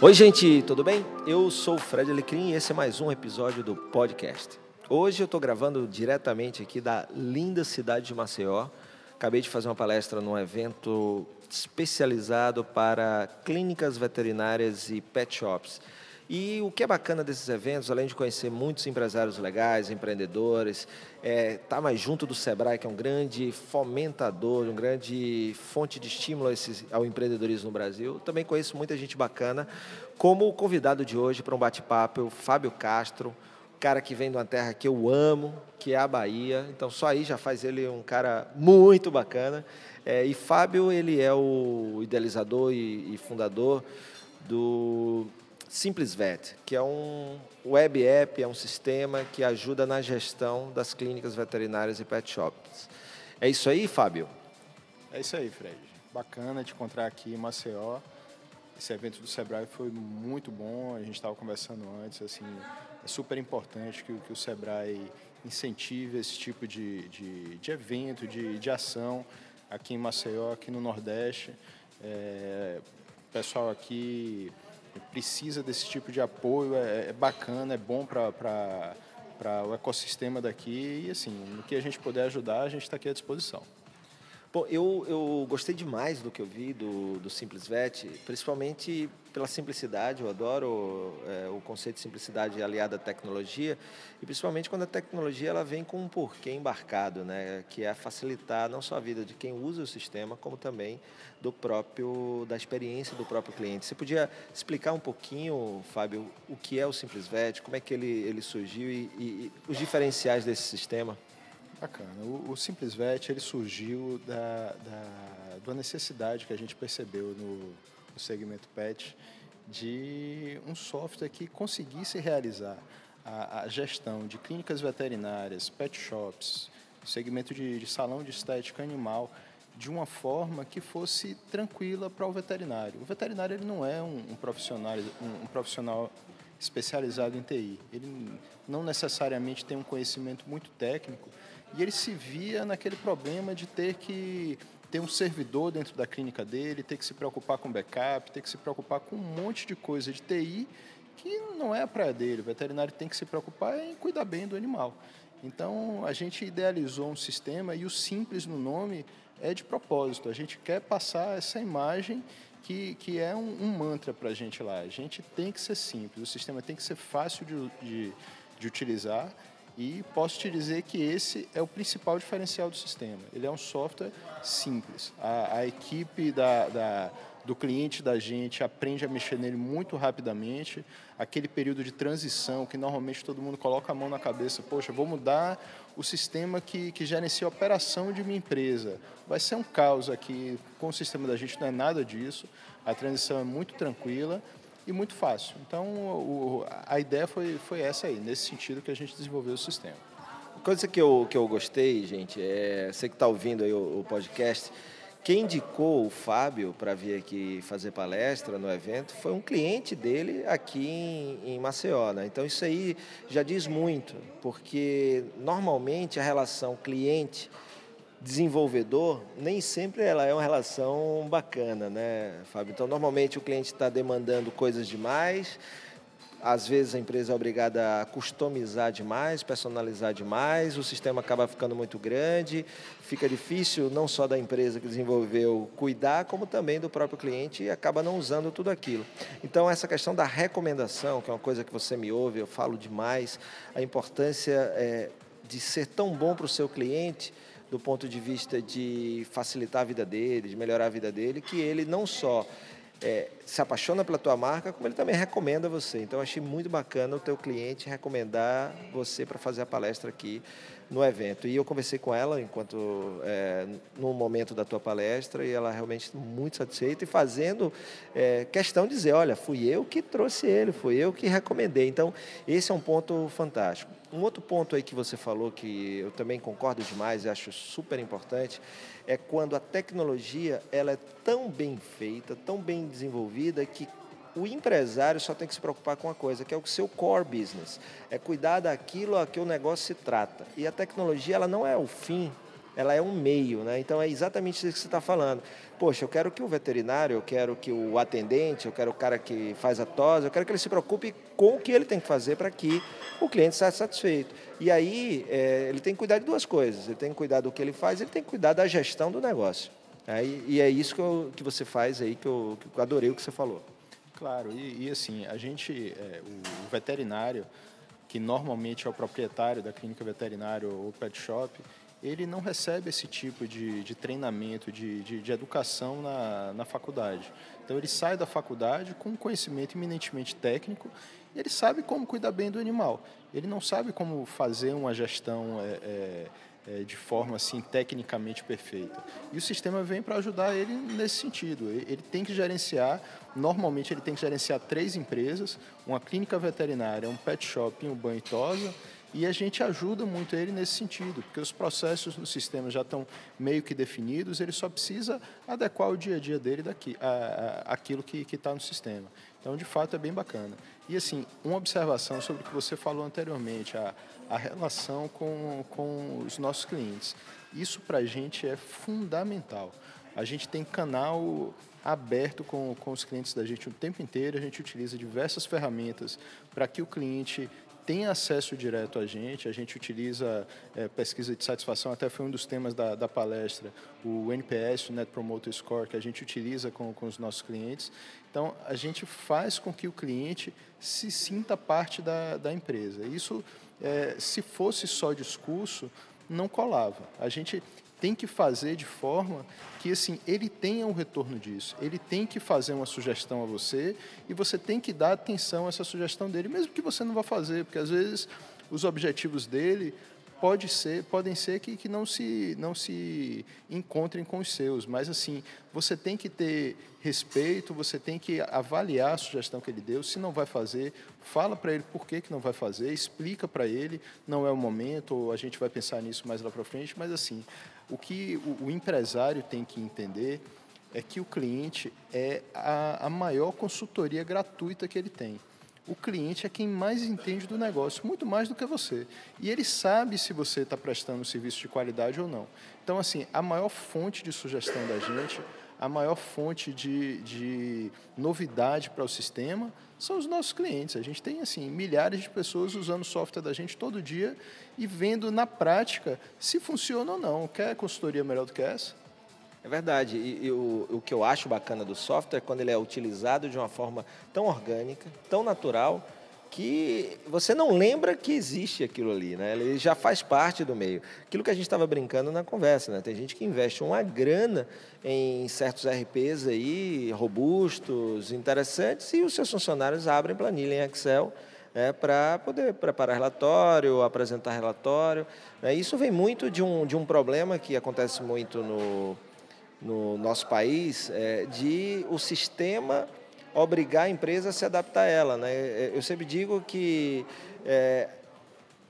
Oi, gente, tudo bem? Eu sou o Fred Alecrim e esse é mais um episódio do podcast. Hoje eu estou gravando diretamente aqui da linda cidade de Maceió. Acabei de fazer uma palestra num evento especializado para clínicas veterinárias e pet shops. E o que é bacana desses eventos, além de conhecer muitos empresários legais, empreendedores, é, tá mais junto do Sebrae, que é um grande fomentador, um grande fonte de estímulo ao empreendedorismo no Brasil. Também conheço muita gente bacana, como o convidado de hoje para um bate-papo, o Fábio Castro, cara que vem de uma terra que eu amo, que é a Bahia. Então só aí já faz ele um cara muito bacana. É, e Fábio ele é o idealizador e, e fundador do Simples Vet, que é um web app, é um sistema que ajuda na gestão das clínicas veterinárias e pet shops. É isso aí, Fábio? É isso aí, Fred. Bacana te encontrar aqui em Maceió. Esse evento do Sebrae foi muito bom, a gente estava conversando antes, assim, é super importante que, que o Sebrae incentive esse tipo de, de, de evento, de, de ação aqui em Maceió, aqui no Nordeste. É, pessoal aqui precisa desse tipo de apoio, é, é bacana, é bom para o ecossistema daqui e assim, no que a gente puder ajudar, a gente está aqui à disposição. Bom, eu, eu gostei demais do que eu vi do, do Simples Vet, principalmente pela simplicidade. Eu adoro é, o conceito de simplicidade aliada à tecnologia e principalmente quando a tecnologia ela vem com um porquê embarcado, né? Que é facilitar não só a vida de quem usa o sistema, como também do próprio da experiência do próprio cliente. Você podia explicar um pouquinho, Fábio, o que é o Simples Vet, como é que ele, ele surgiu e, e, e os diferenciais desse sistema? Bacana. O, o Simples Vet ele surgiu da, da, da necessidade que a gente percebeu no, no segmento PET de um software que conseguisse realizar a, a, gestão de clínicas veterinárias, pet shops, segmento de, de, salão de estética animal, de uma forma que fosse tranquila para o veterinário. O veterinário ele não é um, um profissional, um, um, profissional especializado em TI. Ele não necessariamente tem um conhecimento muito técnico e ele se via naquele problema de ter que ter um servidor dentro da clínica dele, ter que se preocupar com backup, ter que se preocupar com um monte de coisa de TI que não é a praia dele. O veterinário tem que se preocupar em cuidar bem do animal. Então, a gente idealizou um sistema e o simples no nome é de propósito. A gente quer passar essa imagem que, que é um, um mantra para a gente lá. A gente tem que ser simples, o sistema tem que ser fácil de, de, de utilizar e posso te dizer que esse é o principal diferencial do sistema. Ele é um software simples. A, a equipe da, da, do cliente da gente aprende a mexer nele muito rapidamente. Aquele período de transição que normalmente todo mundo coloca a mão na cabeça, poxa, vou mudar o sistema que, que gerencia a operação de minha empresa. Vai ser um caos aqui. Com o sistema da gente não é nada disso. A transição é muito tranquila e muito fácil. Então, o, a ideia foi, foi essa aí, nesse sentido que a gente desenvolveu o sistema. Coisa que eu, que eu gostei, gente, é, você que está ouvindo aí o, o, podcast, quem indicou o Fábio para vir aqui fazer palestra no evento foi um cliente dele aqui em, em Maceió. Né? Então, isso aí já diz muito, porque normalmente a relação cliente desenvolvedor, nem sempre ela é uma relação bacana, né, Fábio? Então, normalmente o cliente está demandando coisas demais, às vezes a empresa é obrigada a customizar demais, personalizar demais, o sistema acaba ficando muito grande, fica difícil não só da empresa que desenvolveu cuidar, como também do próprio cliente e acaba não usando tudo aquilo. Então, essa questão da recomendação, que é uma coisa que você me ouve, eu falo demais, a importância é, de ser tão bom para o seu cliente do ponto de vista de facilitar a vida dele, de melhorar a vida dele, que ele não só é, se apaixona pela tua marca, como ele também recomenda você. Então, achei muito bacana o teu cliente recomendar você para fazer a palestra aqui no evento. E eu conversei com ela enquanto é, no momento da tua palestra e ela realmente muito satisfeita e fazendo é, questão de dizer, olha, fui eu que trouxe ele, fui eu que recomendei. Então, esse é um ponto fantástico. Um outro ponto aí que você falou que eu também concordo demais e acho super importante é quando a tecnologia ela é tão bem feita, tão bem desenvolvida que o empresário só tem que se preocupar com uma coisa, que é o seu core business. É cuidar daquilo a que o negócio se trata. E a tecnologia ela não é o fim ela é um meio, né? Então é exatamente isso que você está falando. Poxa, eu quero que o veterinário, eu quero que o atendente, eu quero o cara que faz a tosse, eu quero que ele se preocupe com o que ele tem que fazer para que o cliente seja satisfeito. E aí é, ele tem que cuidar de duas coisas. Ele tem que cuidar do que ele faz, ele tem que cuidar da gestão do negócio. É, e é isso que, eu, que você faz aí, que eu, que eu adorei o que você falou. Claro, e, e assim, a gente, é, o veterinário, que normalmente é o proprietário da clínica veterinária ou pet shop, ele não recebe esse tipo de, de treinamento, de, de, de, educação na, na faculdade. Então, ele sai da faculdade com um conhecimento eminentemente técnico e ele sabe como cuidar bem do animal. Ele não sabe como fazer uma gestão é, é, é, de forma assim tecnicamente perfeita. E o sistema vem para ajudar ele nesse sentido. Ele tem que gerenciar, normalmente ele tem que gerenciar três empresas, uma clínica veterinária, um pet shop e um banho e tosa, e a gente ajuda muito ele nesse sentido, porque os processos no sistema já estão meio que definidos, ele só precisa adequar o dia a dia dele daqui, a, a, aquilo que está no sistema. Então, de fato, é bem bacana. E, assim, uma observação sobre o que você falou anteriormente, a, a relação com, com os nossos clientes. Isso, para a gente, é fundamental. A gente tem canal aberto com, com os clientes da gente o tempo inteiro, a gente utiliza diversas ferramentas para que o cliente tem acesso direto a gente, a gente utiliza é, pesquisa de satisfação, até foi um dos temas da, da palestra, o NPS, o Net Promoter Score, que a gente utiliza com, com os nossos clientes. Então, a gente faz com que o cliente se sinta parte da, da empresa. Isso, é, se fosse só discurso, não colava. A gente tem que fazer de forma que assim ele tenha um retorno disso. Ele tem que fazer uma sugestão a você e você tem que dar atenção a essa sugestão dele, mesmo que você não vá fazer, porque às vezes os objetivos dele pode ser, podem ser que, que não, se, não se encontrem com os seus, mas assim, você tem que ter respeito, você tem que avaliar a sugestão que ele deu, se não vai fazer, fala para ele por que, que não vai fazer, explica para ele, não é o momento, ou a gente vai pensar nisso mais lá para frente, mas assim, o que o, o, empresário tem que entender é que o cliente é a, a maior consultoria gratuita que ele tem. O cliente é quem mais entende do negócio, muito mais do que você. E ele sabe se você está prestando um serviço de qualidade ou não. Então, assim, a maior fonte de sugestão da gente, a maior fonte de, de novidade para o sistema são os nossos clientes. A gente tem assim milhares de pessoas usando o software da gente todo dia e vendo na prática se funciona ou não. Quer consultoria melhor do que essa? É verdade. E, e o, o, que eu acho bacana do software é quando ele é utilizado de uma forma tão orgânica, tão natural, que você não lembra que existe aquilo ali, né? Ele já faz parte do meio. Aquilo que a gente estava brincando na conversa, né? Tem gente que investe uma grana em certos RPs aí, robustos, interessantes, e os seus funcionários abrem planilha em Excel né, para poder preparar relatório, apresentar relatório. Né? Isso vem muito de um, de um problema que acontece muito no, no nosso país é, de o sistema obrigar a empresa a se adaptar a ela. Né? É, eu sempre digo que é,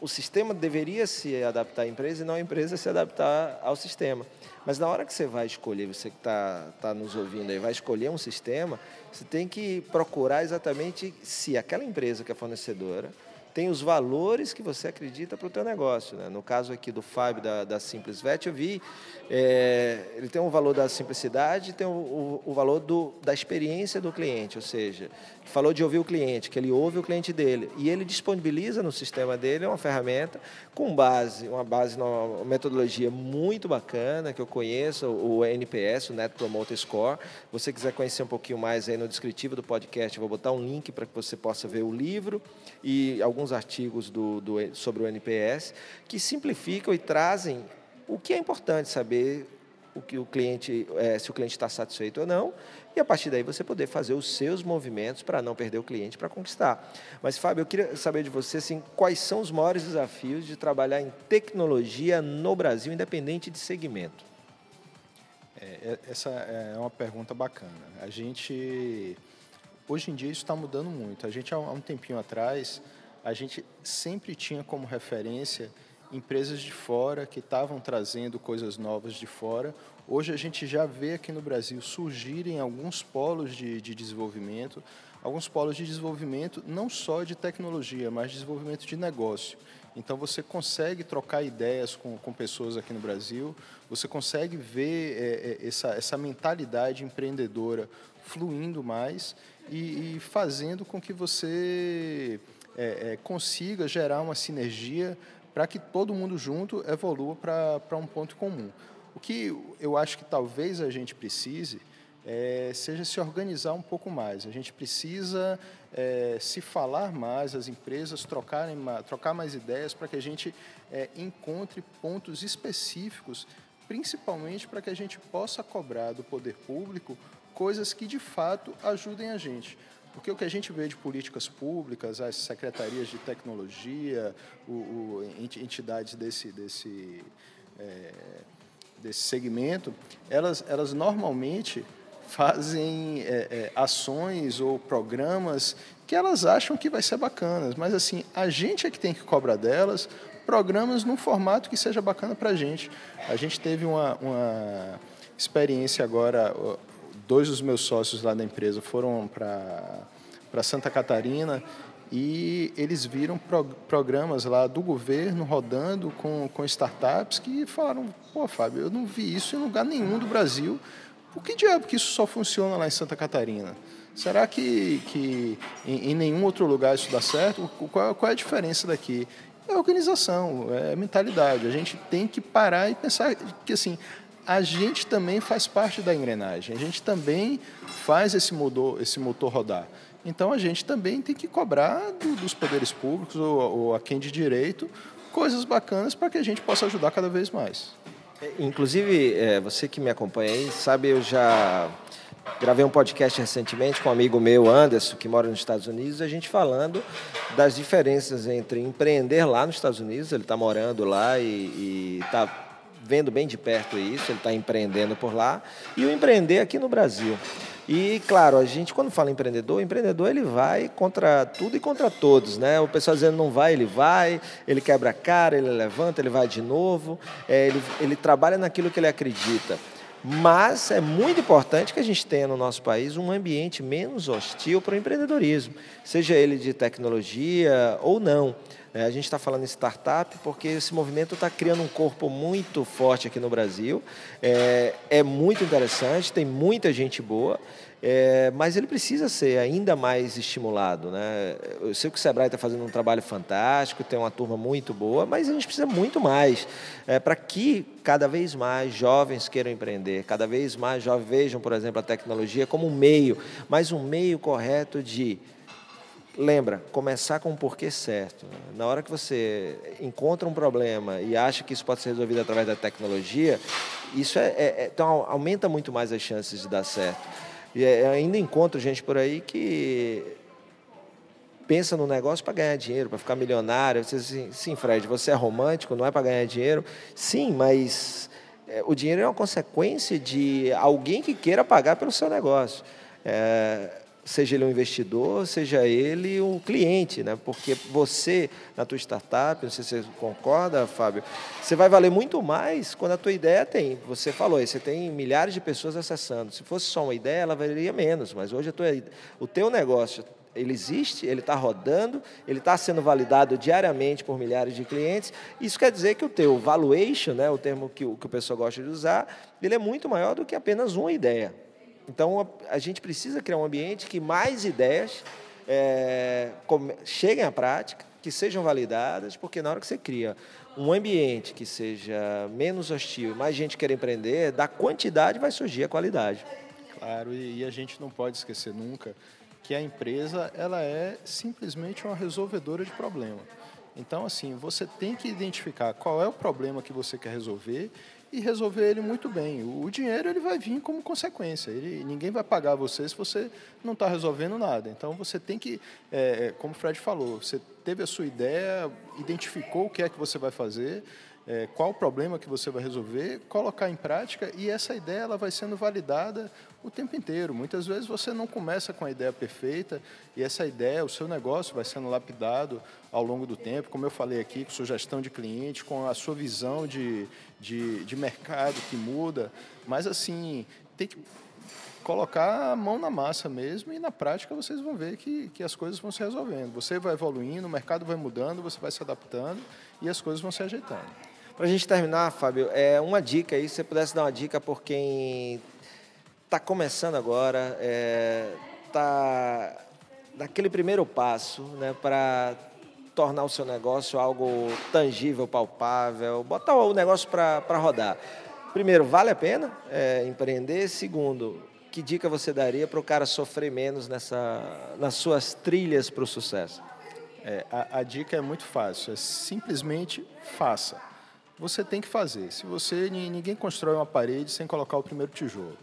o sistema deveria se adaptar à empresa e não a empresa se adaptar ao sistema. Mas na hora que você vai escolher, você que está tá nos ouvindo aí, vai escolher um sistema, você tem que procurar exatamente se aquela empresa que é fornecedora tem os valores que você acredita para o teu negócio. Né? No caso aqui do Fábio da, da Simples Vet, eu vi, é, ele tem um valor da simplicidade tem o, o, o, valor do, da experiência do cliente, ou seja, falou de ouvir o cliente, que ele ouve o cliente dele, e ele disponibiliza no sistema dele uma ferramenta com base, uma base, uma metodologia muito bacana, que eu conheço, o NPS, o Net Promoter Score. Se você quiser conhecer um pouquinho mais aí no descritivo do podcast, eu vou botar um link para que você possa ver o livro e alguns artigos do, do, sobre o NPS, que simplificam e trazem o que é importante saber o que o cliente, é, se o cliente está satisfeito ou não, e a partir daí você poder fazer os seus movimentos para não perder o cliente para conquistar. Mas, Fábio, eu queria saber de você assim, quais são os maiores desafios de trabalhar em tecnologia no Brasil, independente de segmento. É, é essa é uma pergunta bacana. A gente, hoje em dia, isso está mudando muito. A gente, há um tempinho atrás, a gente sempre tinha como referência empresas de fora que estavam trazendo coisas novas de fora. Hoje a gente já vê aqui no Brasil surgirem alguns polos de, de desenvolvimento, alguns polos de desenvolvimento não só de tecnologia, mas de desenvolvimento de negócio. Então você consegue trocar ideias com, com pessoas aqui no Brasil, você consegue ver é, é, essa, essa mentalidade empreendedora fluindo mais e, e fazendo com que você é, é consiga gerar uma sinergia para que todo mundo junto evolua para um ponto comum. O que eu acho que talvez a gente precise é, seja se organizar um pouco mais. A gente precisa é, se falar mais, as empresas trocarem, trocar mais ideias para que a gente é, encontre pontos específicos, principalmente para que a gente possa cobrar do poder público coisas que de fato ajudem a gente. Porque o que a gente vê de políticas públicas, as secretarias de tecnologia, o, o entidades desse, desse, é, desse segmento, elas, elas normalmente fazem é, é, ações ou programas que elas acham que vai ser bacanas, mas assim a gente é que tem que cobrar delas programas num formato que seja bacana para a gente. A gente teve uma, uma experiência agora, dois dos meus sócios lá da empresa foram para Santa Catarina e eles viram pro, programas lá do governo rodando com, com startups que falaram, pô, Fábio, eu não vi isso em lugar nenhum do Brasil. Por que diabo que isso só funciona lá em Santa Catarina? Será que, que em, em nenhum outro lugar isso dá certo? Qual, qual é a diferença daqui? É organização, é mentalidade. A gente tem que parar e pensar que assim, a gente também faz parte da engrenagem, a gente também faz esse motor, esse motor rodar. Então a gente também tem que cobrar do, dos poderes públicos ou, ou a quem de direito coisas bacanas para que a gente possa ajudar cada vez mais. É, inclusive, é, você que me acompanha aí, sabe, eu já gravei um podcast recentemente com um amigo meu, Anderson, que mora nos Estados Unidos, a gente falando das diferenças entre empreender lá nos Estados Unidos, ele está morando lá e está vendo bem de perto isso, ele está empreendendo por lá, e o empreender aqui no Brasil. E, claro, a gente, quando fala empreendedor, o empreendedor ele vai contra tudo e contra todos. Né? O pessoal dizendo não vai, ele vai, ele quebra a cara, ele levanta, ele vai de novo, é, ele, ele trabalha naquilo que ele acredita. Mas é muito importante que a gente tenha no nosso país um ambiente menos hostil para o empreendedorismo, seja ele de tecnologia ou não. É, a gente está falando em startup porque esse movimento está criando um corpo muito forte aqui no Brasil. É, é muito interessante, tem muita gente boa, é, mas ele precisa ser ainda mais estimulado. Né? Eu sei que o Sebrae está fazendo um trabalho fantástico, tem uma turma muito boa, mas a gente precisa muito mais é, para que cada vez mais jovens queiram empreender, cada vez mais jovens vejam, por exemplo, a tecnologia como um meio, mas um meio correto de lembra, começar com o porquê certo. Né? Na hora que você encontra um problema e acha que isso pode ser resolvido através da tecnologia, isso é, é, é então aumenta muito mais as chances de dar certo. E é, ainda encontro gente por aí que pensa no negócio para ganhar dinheiro, para ficar milionário. Você assim, sim, Fred, você é romântico, não é para ganhar dinheiro. Sim, mas é, o dinheiro é uma consequência de alguém que queira pagar pelo seu negócio. É, seja ele um investidor, seja ele um cliente, né? Porque você, na tua startup, não sei se você concorda, Fábio, você vai valer muito mais quando a tua ideia tem. Você falou, você tem milhares de pessoas acessando. Se fosse só uma ideia, ela valeria menos, mas hoje tua, o teu negócio ele existe, ele está rodando, ele está sendo validado diariamente por milhares de clientes. Isso quer dizer que o teu valuation, né, o termo que o, que o pessoal gosta de usar, ele é muito maior do que apenas uma ideia. Então, a, gente precisa criar um ambiente que mais ideias é, cheguem à prática, que sejam validadas, porque na hora que você cria um ambiente que seja menos hostil, mais gente quer empreender, da quantidade vai surgir a qualidade. Claro, e, e a gente não pode esquecer nunca que a empresa ela é simplesmente uma resolvedora de problema. Então, assim, você tem que identificar qual é o problema que você quer resolver e resolver ele muito bem. O dinheiro ele vai vir como consequência. Ele, ninguém vai pagar você se você não está resolvendo nada. Então você tem que, é, é, como o Fred falou, você teve a sua ideia, identificou o que é que você vai fazer, é, qual o problema que você vai resolver, colocar em prática e essa ideia ela vai sendo validada o tempo inteiro. Muitas vezes você não começa com a ideia perfeita e essa ideia, o seu negócio vai sendo lapidado ao longo do tempo, como eu falei aqui, com sugestão de cliente, com a sua visão de, de, de mercado que muda, mas assim, tem que colocar a mão na massa mesmo e na prática vocês vão ver que, que as coisas vão se resolvendo. Você vai evoluindo, o mercado vai mudando, você vai se adaptando e as coisas vão se ajeitando. Para a gente terminar, Fábio, é uma dica aí, se você pudesse dar uma dica por quem está começando agora, está é, tá naquele primeiro passo né, para tornar o seu negócio algo tangível, palpável, botar o negócio para rodar. Primeiro, vale a pena é, empreender? Segundo, que dica você daria para o cara sofrer menos nessa, nas suas trilhas para o sucesso? É, a, a dica é muito fácil, é simplesmente faça. Você tem que fazer. Se você ninguém constrói uma parede sem colocar o primeiro tijolo.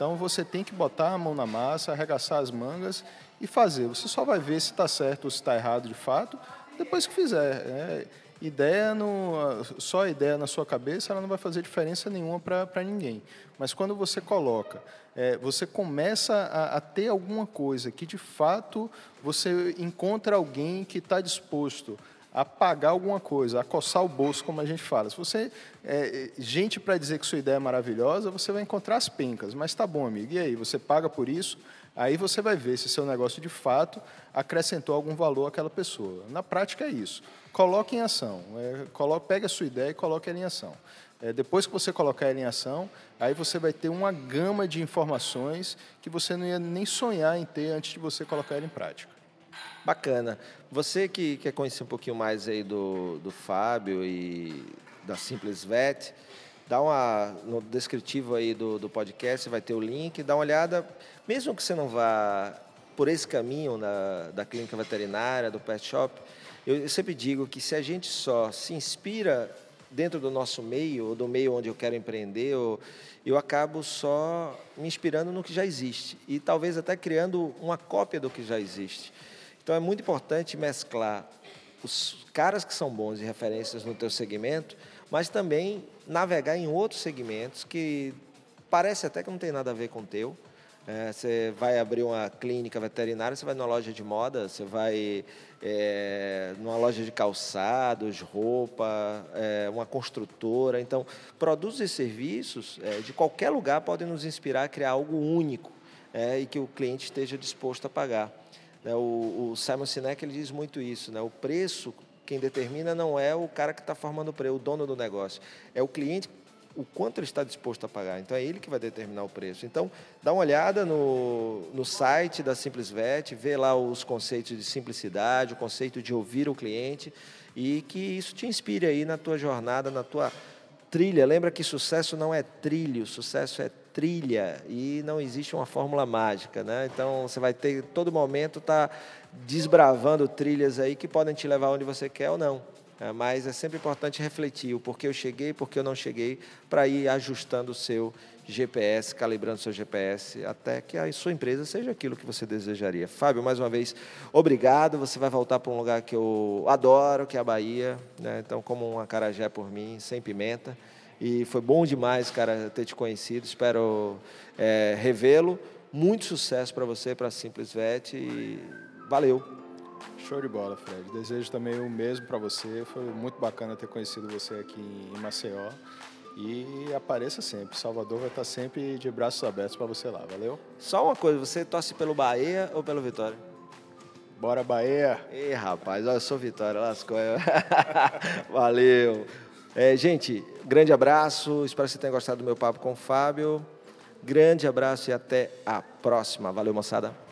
Então você tem que botar a mão na massa, arregaçar as mangas e fazer. Você só vai ver se está certo ou se está errado de fato depois que fizer. É, ideia no, só ideia na sua cabeça ela não vai fazer diferença nenhuma para ninguém. Mas quando você coloca, é, você começa a, a, ter alguma coisa que de fato você encontra alguém que está disposto a pagar alguma coisa, a coçar o bolso, como a gente fala. Se você é gente para dizer que sua ideia é maravilhosa, você vai encontrar as pencas. Mas tá bom, amigo. E aí, você paga por isso? Aí você vai ver se seu negócio de fato acrescentou algum valor àquela pessoa. Na prática é isso. Coloque em ação. É, coloque, pegue a sua ideia e coloque ela em ação. É, depois que você colocar ela em ação, aí você vai ter uma gama de informações que você não ia nem sonhar em ter antes de você colocar ela em prática. Bacana. Você que quer conhecer um pouquinho mais aí do, do Fábio e da Simples Vet, dá uma no descritivo aí do, do podcast, vai ter o link, dá uma olhada, mesmo que você não vá por esse caminho na, da clínica veterinária, do pet shop, eu, eu sempre digo que se a gente só se inspira dentro do nosso meio, ou do meio onde eu quero empreender, ou, eu acabo só me inspirando no que já existe e talvez até criando uma cópia do que já existe. Então é muito importante mesclar os caras que são bons e referências no teu segmento mas também navegar em outros segmentos que parece até que não tem nada a ver com o teu. É, você vai abrir uma clínica veterinária, você vai numa loja de moda, você vai é, numa loja de calçados, roupa, é, uma construtora. Então, produtos e serviços é, de qualquer lugar podem nos inspirar a criar algo único é, e que o cliente esteja disposto a pagar. Né, o, Simon Sinek ele diz muito isso, né? o preço quem determina não é o cara que está formando o preço, o dono do negócio. É o cliente, o quanto ele está disposto a pagar. Então, é ele que vai determinar o preço. Então, dá uma olhada no, no site da SimplesVet, vê lá os conceitos de simplicidade, o conceito de ouvir o cliente e que isso te inspire aí na tua jornada, na tua trilha. Lembra que sucesso não é trilho, sucesso é trilha e não existe uma fórmula mágica, né? Então você vai ter todo momento tá desbravando trilhas aí que podem te levar onde você quer ou não. É, mas é sempre importante refletir o porquê eu cheguei, porquê eu não cheguei, para ir ajustando o seu GPS, calibrando o seu GPS, até que a sua empresa seja aquilo que você desejaria. Fábio, mais uma vez, obrigado. Você vai voltar para um lugar que eu adoro, que é a Bahia. Né? Então, como um acarajé por mim, sem pimenta. E foi bom demais, cara, ter te conhecido. Espero é, revê-lo. Muito sucesso para você, para a Simples Vet. E valeu. Show de bola, Fred. Desejo também o mesmo para você. Foi muito bacana ter conhecido você aqui em Maceió. E apareça sempre. Salvador vai estar sempre de braços abertos para você lá. Valeu? Só uma coisa, você torce pelo Bahia ou pelo Vitória? Bora, Bahia! Ih, rapaz, eu sou Vitória, lascou. Valeu! É, gente, grande abraço. Espero que você tenha gostado do meu papo com o Fábio. Grande abraço e até a próxima. Valeu, moçada.